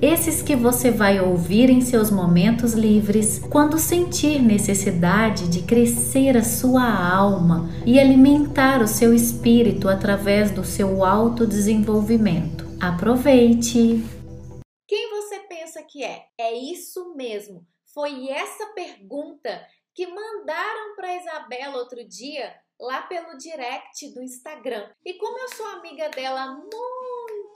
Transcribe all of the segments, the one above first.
Esses que você vai ouvir em seus momentos livres, quando sentir necessidade de crescer a sua alma e alimentar o seu espírito através do seu autodesenvolvimento. Aproveite! Quem você pensa que é? É isso mesmo. Foi essa pergunta que mandaram para Isabela outro dia lá pelo direct do Instagram. E como eu sou amiga dela há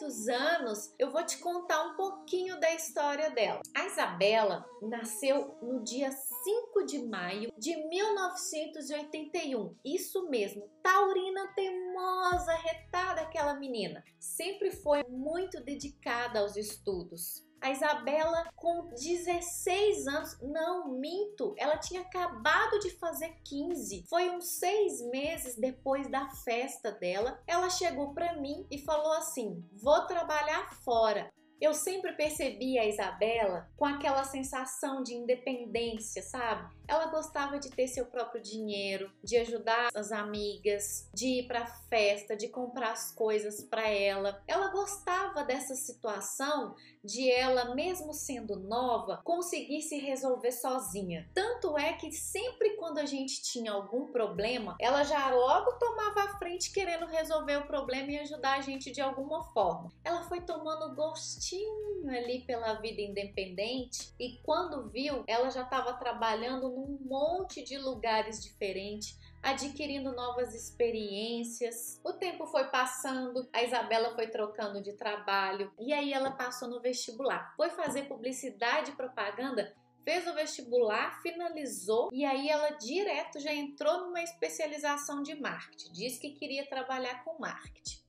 muitos anos, eu vou te contar um pouquinho da história dela. A Isabela nasceu no dia 5 de maio de 1981. Isso mesmo, taurina teimosa, retada aquela menina. Sempre foi muito dedicada aos estudos. A Isabela, com 16 anos, não minto, ela tinha acabado de fazer 15. Foi uns seis meses depois da festa dela. Ela chegou para mim e falou assim: Vou trabalhar fora. Eu sempre percebi a Isabela com aquela sensação de independência, sabe? Ela gostava de ter seu próprio dinheiro, de ajudar as amigas, de ir para festa, de comprar as coisas para ela. Ela gostava dessa situação de ela, mesmo sendo nova, conseguir se resolver sozinha. Tanto é que sempre quando a gente tinha algum problema, ela já logo tomava a frente querendo resolver o problema e ajudar a gente de alguma forma. Ela foi tomando gostinho ali pela vida independente e quando viu, ela já estava trabalhando num monte de lugares diferentes adquirindo novas experiências. O tempo foi passando, a Isabela foi trocando de trabalho e aí ela passou no vestibular. Foi fazer publicidade e propaganda fez o vestibular, finalizou e aí ela direto já entrou numa especialização de marketing. Diz que queria trabalhar com marketing.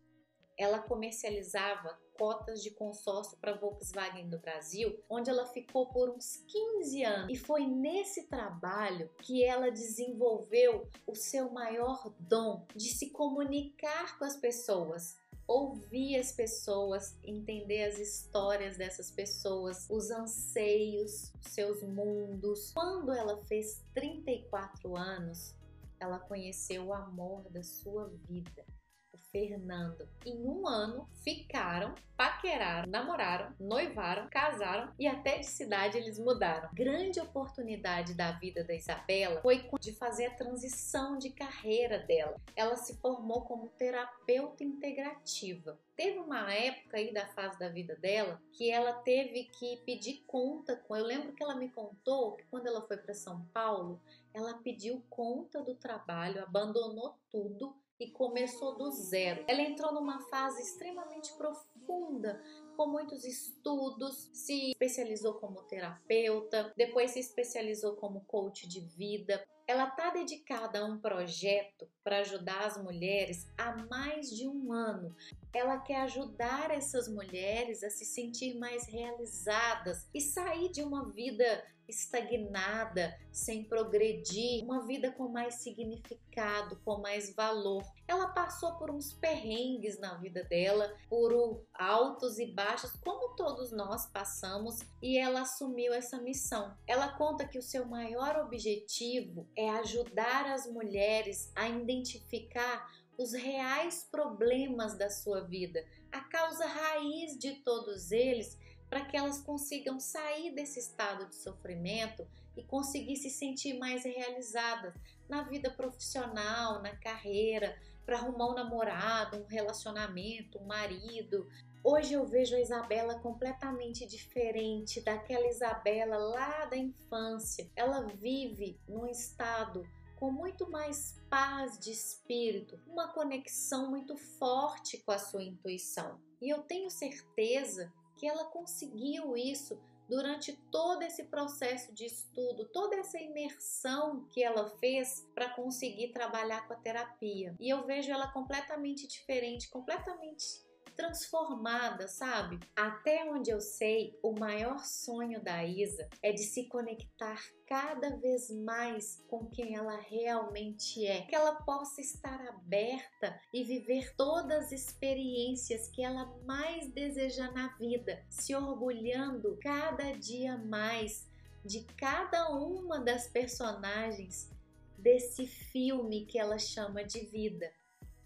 Ela comercializava cotas de consórcio para Volkswagen do Brasil, onde ela ficou por uns 15 anos. E foi nesse trabalho que ela desenvolveu o seu maior dom de se comunicar com as pessoas, ouvir as pessoas, entender as histórias dessas pessoas, os anseios, seus mundos. Quando ela fez 34 anos, ela conheceu o amor da sua vida. Fernando. Em um ano ficaram, paqueraram, namoraram, noivaram, casaram e até de cidade eles mudaram. Grande oportunidade da vida da Isabela foi de fazer a transição de carreira dela. Ela se formou como terapeuta integrativa. Teve uma época aí da fase da vida dela que ela teve que pedir conta com. Eu lembro que ela me contou que quando ela foi para São Paulo, ela pediu conta do trabalho, abandonou tudo e começou do zero. Ela entrou numa fase extremamente profunda, com muitos estudos, se especializou como terapeuta, depois se especializou como coach de vida. Ela está dedicada a um projeto para ajudar as mulheres há mais de um ano. Ela quer ajudar essas mulheres a se sentir mais realizadas e sair de uma vida estagnada, sem progredir, uma vida com mais significado, com mais valor. Ela passou por uns perrengues na vida dela, por altos e baixos, como todos nós passamos, e ela assumiu essa missão. Ela conta que o seu maior objetivo é ajudar as mulheres a identificar os reais problemas da sua vida, a causa raiz de todos eles para que elas consigam sair desse estado de sofrimento e conseguir se sentir mais realizadas na vida profissional, na carreira, para arrumar um namorado, um relacionamento, um marido. Hoje eu vejo a Isabela completamente diferente daquela Isabela lá da infância. Ela vive num estado com muito mais paz de espírito, uma conexão muito forte com a sua intuição. E eu tenho certeza que ela conseguiu isso durante todo esse processo de estudo, toda essa imersão que ela fez para conseguir trabalhar com a terapia. E eu vejo ela completamente diferente, completamente transformada, sabe? Até onde eu sei, o maior sonho da Isa é de se conectar cada vez mais com quem ela realmente é, que ela possa estar aberta e viver todas as experiências que ela mais deseja na vida, se orgulhando cada dia mais de cada uma das personagens desse filme que ela chama de vida.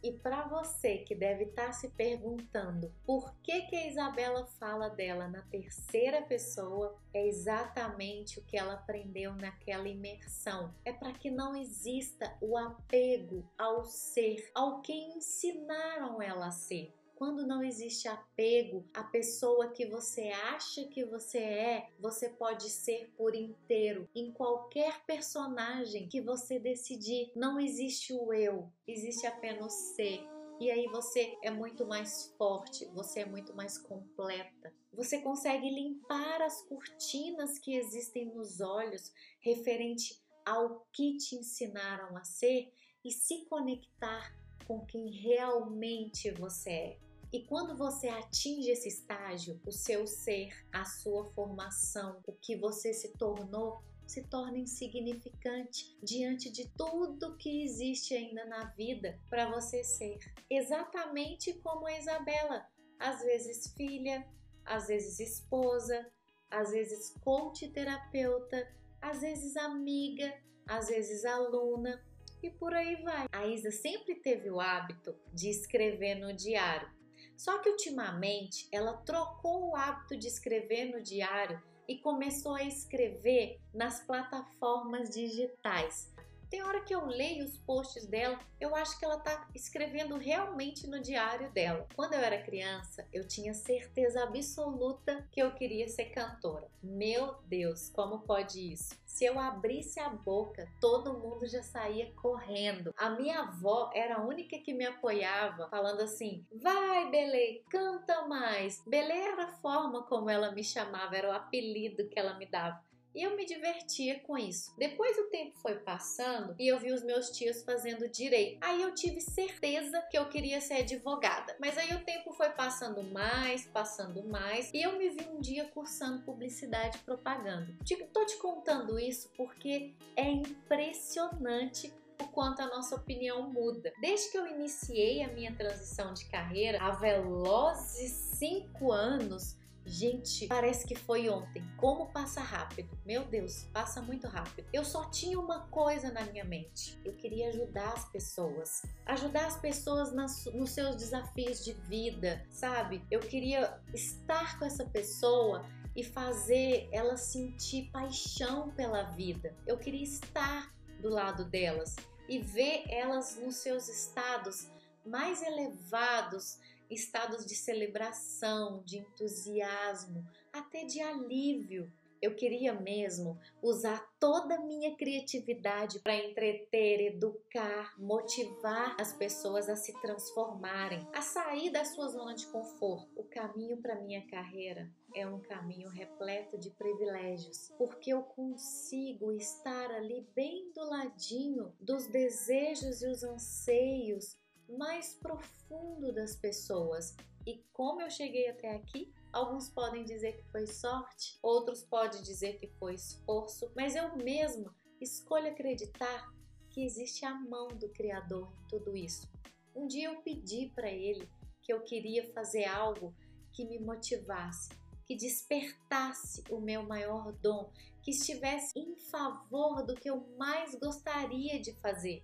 E para você que deve estar tá se perguntando por que, que a Isabela fala dela na terceira pessoa, é exatamente o que ela aprendeu naquela imersão. É para que não exista o apego ao ser, ao que ensinaram ela a ser. Quando não existe apego à pessoa que você acha que você é, você pode ser por inteiro em qualquer personagem que você decidir. Não existe o eu, existe apenas ser. E aí você é muito mais forte, você é muito mais completa. Você consegue limpar as cortinas que existem nos olhos referente ao que te ensinaram a ser e se conectar com quem realmente você é. E quando você atinge esse estágio, o seu ser, a sua formação, o que você se tornou, se torna insignificante diante de tudo que existe ainda na vida para você ser. Exatamente como a Isabela, às vezes filha, às vezes esposa, às vezes coach terapeuta, às vezes amiga, às vezes aluna e por aí vai. A Isa sempre teve o hábito de escrever no diário. Só que ultimamente ela trocou o hábito de escrever no diário e começou a escrever nas plataformas digitais. Tem hora que eu leio os posts dela, eu acho que ela tá escrevendo realmente no diário dela. Quando eu era criança, eu tinha certeza absoluta que eu queria ser cantora. Meu Deus, como pode isso? Se eu abrisse a boca, todo mundo já saía correndo. A minha avó era a única que me apoiava, falando assim: vai, Belê, canta mais. Belê era a forma como ela me chamava, era o apelido que ela me dava. E eu me divertia com isso. Depois o tempo foi passando e eu vi os meus tios fazendo direito. Aí eu tive certeza que eu queria ser advogada. Mas aí o tempo foi passando mais, passando mais, e eu me vi um dia cursando publicidade e propaganda. Tô te contando isso porque é impressionante o quanto a nossa opinião muda. Desde que eu iniciei a minha transição de carreira, há velozes cinco anos, Gente, parece que foi ontem. Como passa rápido. Meu Deus, passa muito rápido. Eu só tinha uma coisa na minha mente. Eu queria ajudar as pessoas. Ajudar as pessoas nas, nos seus desafios de vida, sabe? Eu queria estar com essa pessoa e fazer ela sentir paixão pela vida. Eu queria estar do lado delas e ver elas nos seus estados mais elevados estados de celebração, de entusiasmo, até de alívio. Eu queria mesmo usar toda a minha criatividade para entreter, educar, motivar as pessoas a se transformarem, a sair da sua zona de conforto. O caminho para minha carreira é um caminho repleto de privilégios, porque eu consigo estar ali bem do ladinho dos desejos e os anseios mais profundo das pessoas. E como eu cheguei até aqui? Alguns podem dizer que foi sorte, outros podem dizer que foi esforço, mas eu mesma escolho acreditar que existe a mão do Criador em tudo isso. Um dia eu pedi para ele que eu queria fazer algo que me motivasse, que despertasse o meu maior dom, que estivesse em favor do que eu mais gostaria de fazer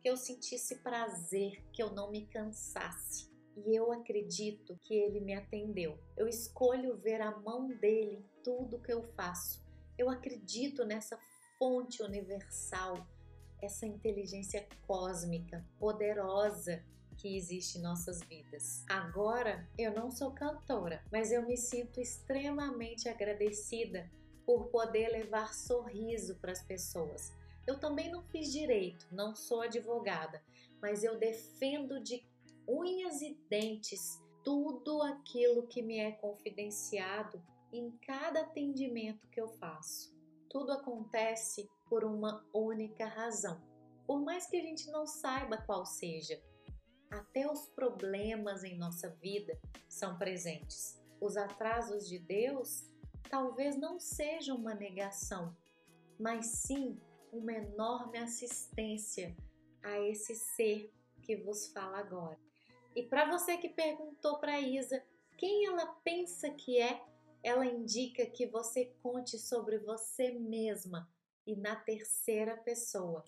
que eu sentisse prazer, que eu não me cansasse. E eu acredito que ele me atendeu. Eu escolho ver a mão dele em tudo que eu faço. Eu acredito nessa fonte universal, essa inteligência cósmica poderosa que existe em nossas vidas. Agora, eu não sou cantora, mas eu me sinto extremamente agradecida por poder levar sorriso para as pessoas, eu também não fiz direito, não sou advogada, mas eu defendo de unhas e dentes tudo aquilo que me é confidenciado em cada atendimento que eu faço. Tudo acontece por uma única razão. Por mais que a gente não saiba qual seja, até os problemas em nossa vida são presentes. Os atrasos de Deus talvez não sejam uma negação, mas sim uma enorme assistência a esse ser que vos fala agora. E para você que perguntou para Isa quem ela pensa que é, ela indica que você conte sobre você mesma e na terceira pessoa.